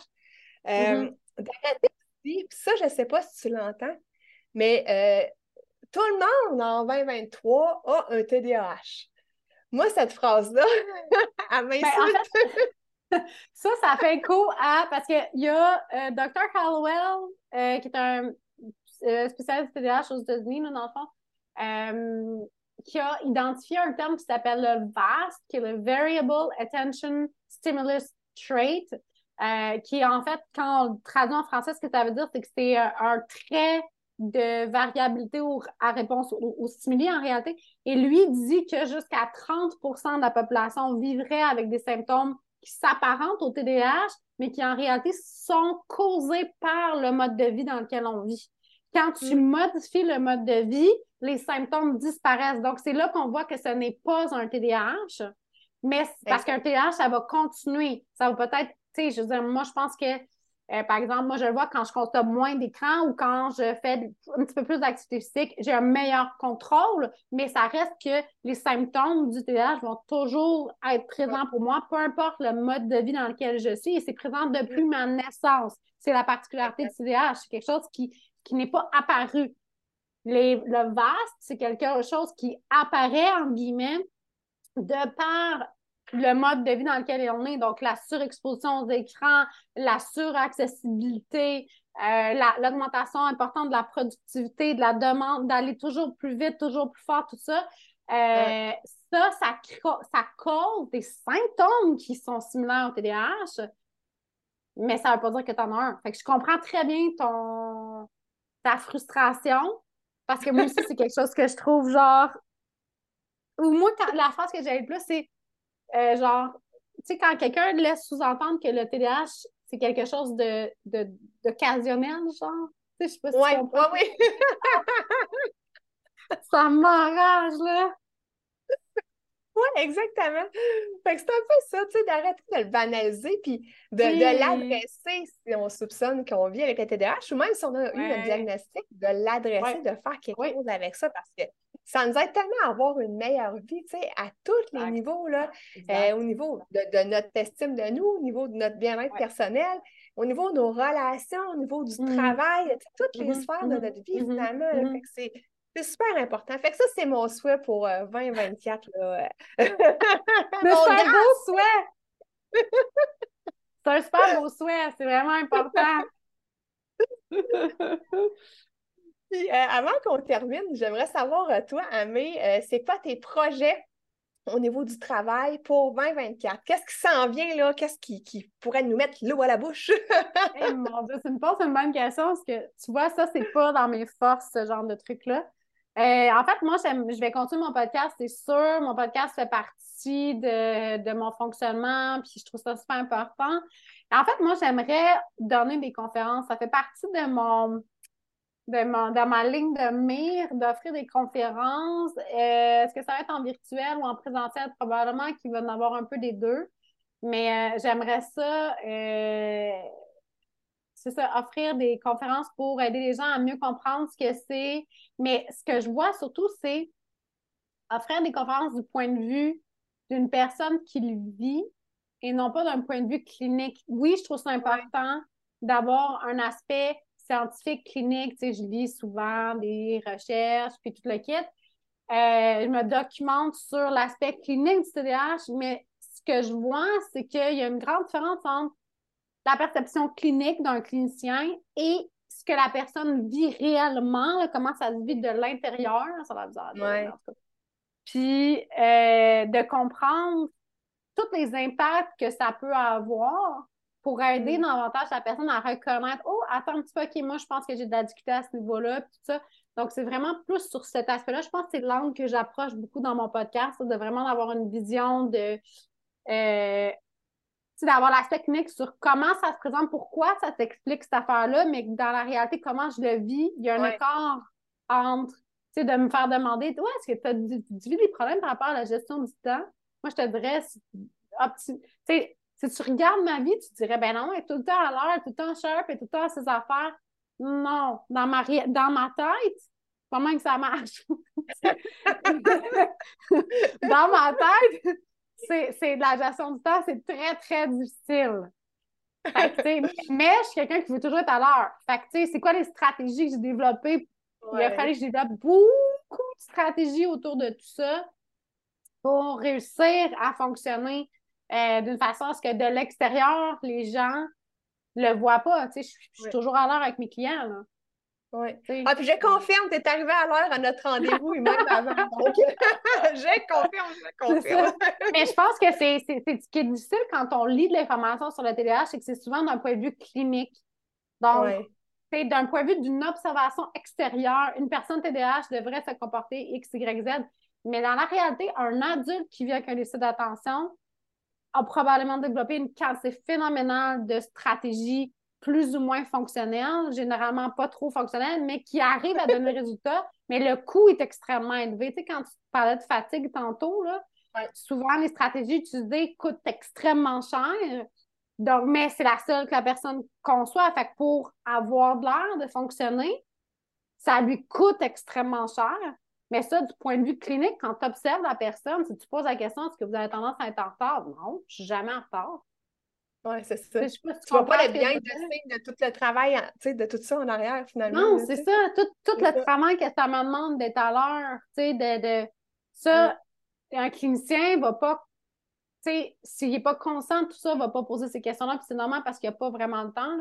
[SPEAKER 1] Euh, mm-hmm. D'arrêter aussi, ça, je ne sais pas si tu l'entends, mais euh, tout le monde en 2023 a un TDAH. Moi, cette phrase-là, elle
[SPEAKER 3] ben, ça, ça fait écho à. Parce qu'il y a euh, Dr. Hallowell, euh, qui est un euh, spécialiste TDAH aux États-Unis, dans le fond, qui a identifié un terme qui s'appelle le VAST, qui est le Variable Attention Stimulus Trait, qui est en fait, quand on traduit en français, ce que ça veut dire, c'est que c'est un trait de variabilité à réponse aux, stimuli en réalité. Et lui dit que jusqu'à 30% de la population vivrait avec des symptômes qui s'apparentent au TDAH, mais qui en réalité sont causés par le mode de vie dans lequel on vit. Quand tu mm. modifies le mode de vie, les symptômes disparaissent. Donc, c'est là qu'on voit que ce n'est pas un TDAH, mais parce qu'un TDAH, ça va continuer. Ça va peut-être, tu sais, je veux dire, moi, je pense que euh, par exemple, moi, je le vois quand je consomme moins d'écran ou quand je fais un petit peu plus d'activité physique, j'ai un meilleur contrôle, mais ça reste que les symptômes du TDAH vont toujours être présents pour moi, peu importe le mode de vie dans lequel je suis, et c'est présent depuis ma naissance. C'est la particularité du TDAH, c'est quelque chose qui, qui n'est pas apparu. Le vaste, c'est quelque chose qui apparaît, en guillemets, de par le mode de vie dans lequel on est, donc la surexposition aux écrans, la suraccessibilité, euh, l'augmentation importante de la productivité, de la demande, d'aller toujours plus vite, toujours plus fort, tout ça. Euh, ça, ça, ça cause des symptômes qui sont similaires au TDAH, mais ça ne veut pas dire que tu en as un. Fait que je comprends très bien ton ta frustration, parce que moi aussi, c'est quelque chose que je trouve genre. Ou moi, la phrase que j'ai le plus, c'est euh, genre, tu sais, quand quelqu'un laisse sous-entendre que le TDAH, c'est quelque chose de, d'occasionnel, genre. Tu sais, je sais pas si
[SPEAKER 1] ouais, ouais, oui.
[SPEAKER 3] ça m'enrage, là.
[SPEAKER 1] Oui, exactement. Fait que c'est un peu ça, tu sais, d'arrêter de le banaliser puis de, de l'adresser si on soupçonne qu'on vit avec le TDAH ou même si on a eu un diagnostic, de l'adresser, de faire quelque chose avec ça parce que ça nous aide tellement à avoir une meilleure vie, tu sais, à tous les niveaux, là, euh, au niveau de, notre estime de nous, au niveau de notre bien-être personnel, au niveau de nos relations, au niveau du mmh. travail, toutes les mmh sphères de mmh notre vie, finalement. c'est, super important. Fait que ça, c'est mon souhait pour 2024. Euh, là.
[SPEAKER 3] c'est un beau souhait! c'est un super beau souhait, c'est vraiment important.
[SPEAKER 1] Puis, euh, avant qu'on termine, j'aimerais savoir, euh, toi, Amé, euh, c'est quoi tes projets au niveau du travail pour 2024? Qu'est-ce qui s'en vient là? Qu'est-ce qui, pourrait nous mettre l'eau à la bouche?
[SPEAKER 3] hey, mon Dieu, c'est une, une bonne question parce que tu vois, ça, c'est pas dans mes forces, ce genre de truc-là. En fait, moi, je vais continuer mon podcast, c'est sûr. Mon podcast fait partie de, de, mon fonctionnement, puis je trouve ça super important. En fait, moi, j'aimerais donner des conférences. Ça fait partie de mon de dans ma ligne de mire d'offrir des conférences. Euh, est-ce que ça va être en virtuel ou en présentiel? Probablement qu'il va en avoir un peu des deux. Mais euh, j'aimerais ça, euh, c'est ça, offrir des conférences pour aider les gens à mieux comprendre ce que c'est. Mais ce que je vois surtout, c'est offrir des conférences du point de vue d'une personne qui le vit et non pas d'un point de vue clinique. Oui, je trouve ça important d'avoir un aspect scientifique, clinique, tu sais, je lis souvent des recherches, puis tout le kit. Euh, je me documente sur l'aspect clinique du TDAH, mais ce que je vois, c'est qu'il y a une grande différence entre la perception clinique d'un clinicien et ce que la personne vit réellement, comment ça se vit de l'intérieur, ça va bizarre. Ouais. Puis euh, de comprendre tous les impacts que ça peut avoir pour aider mm. davantage la personne à reconnaître Oh, attends un petit peu, OK, moi, je pense que j'ai de la difficulté à ce niveau-là, tout ça. Donc, c'est vraiment plus sur cet aspect-là. Je pense que c'est l'angle que j'approche beaucoup dans mon podcast, de vraiment avoir une vision de. Euh, d'avoir l'aspect clinique sur comment ça se présente, pourquoi ça s'explique cette affaire-là, mais dans la réalité, comment je le vis, il y a un écart entre, tu sais, de me faire demander, ouais, est-ce que tu as vis des problèmes par rapport à la gestion du temps? Moi, je te dirais, tu sais, si tu regardes ma vie, tu dirais, ben non, elle est tout le temps à l'heure, tout le temps sharp, est tout le temps à ses affaires. Non, dans ma, dans ma tête, comment que ça marche? dans ma tête, c'est de la gestion du temps, c'est très, très difficile. mais je suis quelqu'un qui veut toujours être à l'heure. Fait que, tu sais, c'est quoi les stratégies que j'ai développées? Il a fallu que je développe beaucoup de stratégies autour de tout ça pour réussir à fonctionner euh, d'une façon à ce que de l'extérieur, les gens le voient pas. Tu sais, je, suis toujours à l'heure avec mes clients. Là.
[SPEAKER 1] Oui. Ah, puis je confirme, tu es arrivé à l'heure à notre rendez-vous et même avant. Donc, je confirme, je confirme.
[SPEAKER 3] Mais je pense que c'est ce qui est difficile quand on lit de l'information sur le TDAH, c'est que c'est souvent d'un point de vue clinique. Donc, c'est d'un point de vue d'une observation extérieure, une personne TDAH devrait se comporter X, Y, Z. Mais dans la réalité, un adulte qui vit avec un déficit d'attention a probablement développé une quantité phénoménale de stratégies plus ou moins fonctionnelles, généralement pas trop fonctionnelles, mais qui arrivent à donner le résultat, mais le coût est extrêmement élevé. Tu sais, quand tu parlais de fatigue tantôt, là, souvent les stratégies utilisées coûtent extrêmement cher. Donc, mais c'est la seule que la personne conçoit. Fait que pour avoir de l'air de fonctionner, ça lui coûte extrêmement cher. Mais ça, du point de vue clinique, quand tu observes la personne, si tu poses la question est-ce que vous avez tendance à être en retard? Non, je suis jamais en retard.
[SPEAKER 1] Oui, c'est ça. tu ne vois pas le bien de, de tout le travail, de tout ça en arrière, finalement.
[SPEAKER 3] Non, c'est ça. Tout, tout le travail que ça me demande d'être à l'heure, de, de... Ça, un clinicien ne va pas s'il n'est pas conscient de tout ça, il ne va pas poser ces questions-là, puis c'est normal parce qu'il n'y a pas vraiment le temps.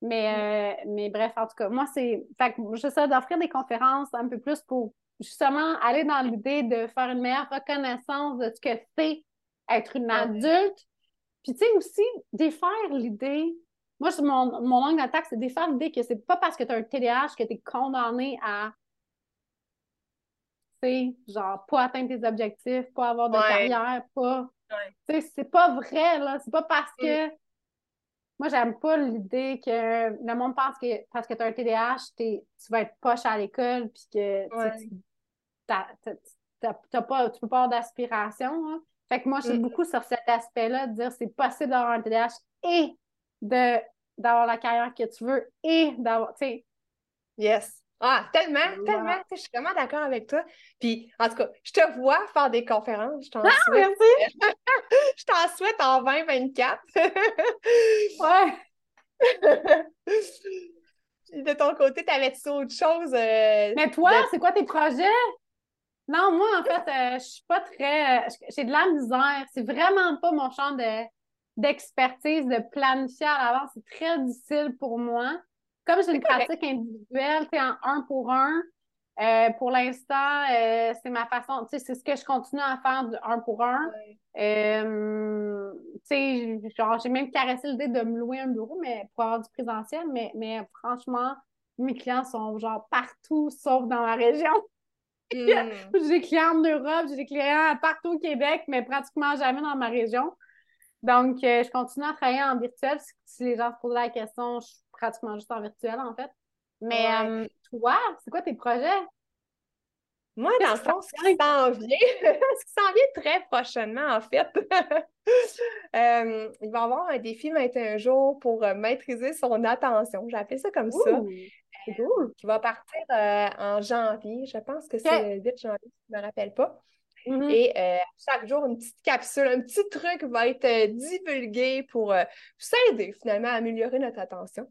[SPEAKER 3] Mais, euh, mais bref, en tout cas, moi, c'est. Fait que j'essaie d'offrir des conférences un peu plus pour justement aller dans l'idée de faire une meilleure reconnaissance de ce que c'est être une adulte. Puis, tu sais, aussi, défaire l'idée. Moi, mon, mon angle d'attaque, c'est défaire l'idée que c'est pas parce que tu as un TDAH que tu es condamné à genre pas atteindre tes objectifs, pas avoir de carrière, pas c'est pas vrai, là. C'est pas parce que. Moi, j'aime pas l'idée que le monde pense que parce que tu as un TDAH, tu vas être poche à l'école, puis que tu t'as pas, tu peux pas avoir d'aspiration. Fait que moi, je suis mm. beaucoup sur cet aspect-là, de dire c'est possible d'avoir un TDAH et d'avoir la carrière que tu veux et d'avoir, tu sais.
[SPEAKER 1] Yes. Ah, tellement, tellement. Je suis vraiment d'accord avec toi. Puis, en tout cas, je te vois faire des conférences. Je t'en
[SPEAKER 3] ah, souhaite. Merci.
[SPEAKER 1] je t'en souhaite en 2024.
[SPEAKER 3] ouais.
[SPEAKER 1] de ton côté, t'avais-tu autre chose? Euh,
[SPEAKER 3] Mais toi, c'est quoi tes projets? Non, moi, en fait, euh, je suis pas très. Euh, j'ai de la misère. C'est vraiment pas mon champ d'expertise de planifier à l'avance. C'est très difficile pour moi comme j'ai une pratique individuelle, tu en un pour un, euh, pour l'instant, euh, c'est ma façon, tu sais, c'est ce que je continue à faire du un pour un. Euh, tu sais, genre, j'ai même caressé l'idée de me louer un bureau, mais pour avoir du présentiel, mais, mais franchement, mes clients sont genre partout, sauf dans la région. J'ai des clients en Europe, j'ai des clients partout au Québec, mais pratiquement jamais dans ma région. Donc, je continue à travailler en virtuel. Si, les gens se posent la question, je pratiquement juste en virtuel, en fait. Mais euh, toi, c'est quoi tes projets?
[SPEAKER 1] Moi, dans le fond, ce qui s'en vient, ce qui s'en vient très prochainement, en fait, euh, il va y avoir un défi 21 jours pour euh, maîtriser son attention. J'ai appelé ça comme ça.
[SPEAKER 3] Cool.
[SPEAKER 1] Qui va partir en janvier. Je pense que c'est le 8 janvier, si je ne me rappelle pas. Mm-hmm. Et chaque jour, une petite capsule, un petit truc va être divulgué pour s'aider finalement à améliorer notre attention.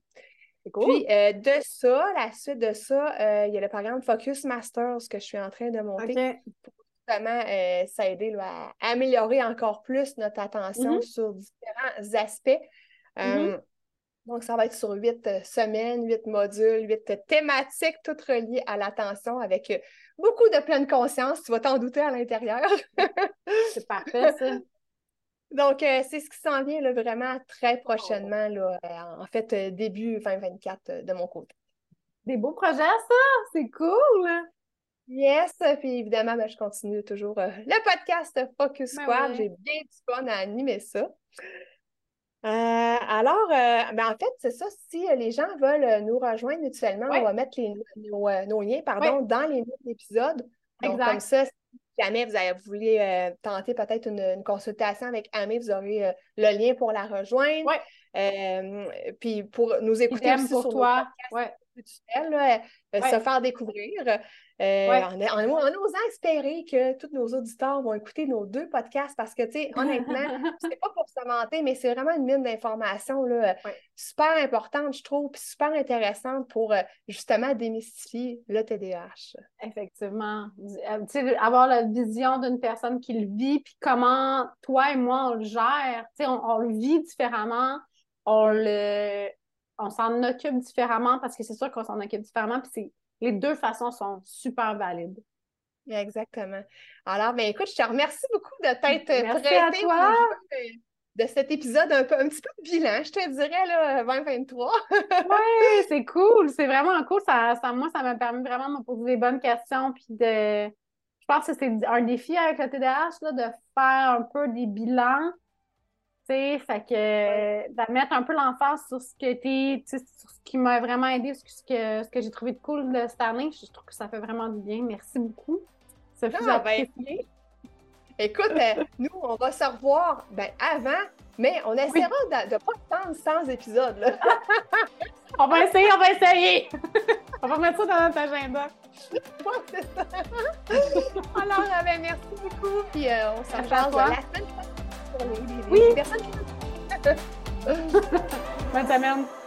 [SPEAKER 1] Puis euh, de ça, la suite de ça, euh, il y a le programme Focus Masters que je suis en train de monter pour justement euh, s'aider à améliorer encore plus notre attention mm-hmm. sur différents aspects. Mm-hmm. Donc, ça va être sur huit semaines, huit modules, huit thématiques, toutes reliées à l'attention avec beaucoup de pleine conscience. Tu vas t'en douter à l'intérieur.
[SPEAKER 3] C'est parfait, ça.
[SPEAKER 1] Donc, euh, c'est ce qui s'en vient là, vraiment très prochainement, là, euh, en fait, euh, début 2024 de mon côté.
[SPEAKER 3] Des beaux projets, ça! C'est cool!
[SPEAKER 1] Yes! Puis évidemment, ben, je continue toujours le podcast Focus ben Squad. J'ai bien du fun à animer ça. Alors, ben, en fait, c'est ça. Si les gens veulent nous rejoindre mutuellement, on va mettre nos, liens pardon, dans les notes d'épisode. Donc, comme ça, jamais vous, avez, voulu euh, tenter peut-être une, consultation avec Amé, vous aurez euh, le lien pour la rejoindre. Euh, puis pour nous écouter
[SPEAKER 3] aussi pour sur toi.
[SPEAKER 1] se faire découvrir. Euh, en, osant espérer que tous nos auditeurs vont écouter nos deux podcasts parce que, tu sais, honnêtement, c'est pas pour se mais c'est vraiment une mine d'informations super importante, je trouve, puis super intéressante pour euh, justement démystifier le TDAH.
[SPEAKER 3] Effectivement. Euh, avoir la vision d'une personne qui le vit, puis comment toi et moi on le gère. On, on le vit différemment, on le on s'en occupe différemment parce que c'est sûr qu'on s'en occupe différemment, puis les deux façons sont super valides.
[SPEAKER 1] Exactement. Alors, ben écoute, je te remercie beaucoup de t'être
[SPEAKER 3] prêtée à toi.
[SPEAKER 1] De, cet épisode un, peu, un petit peu bilan, je te dirais, là, 2023.
[SPEAKER 3] oui, c'est cool. C'est vraiment cool. Ça, ça, moi, ça m'a permis vraiment de me poser des bonnes questions. Puis de. Je pense que c'est un défi avec le TDAH, là, de faire un peu des bilans fait que de mettre un peu l'emphase sur ce qui sur ce qui m'a vraiment aidé, ce que, ce que j'ai trouvé de cool de cette année, je trouve que ça fait vraiment du bien. Merci beaucoup. Ça fait ah, ben,
[SPEAKER 1] Écoute, euh, nous, on va se revoir ben, avant, mais on essaiera de ne pas attendre 100 épisodes.
[SPEAKER 3] on va essayer, on va essayer. on va mettre ça dans notre agenda.
[SPEAKER 1] ça. Alors, euh, ben, merci beaucoup, puis euh, on s'en parle la semaine prochaine oui.
[SPEAKER 3] Bonne semaine.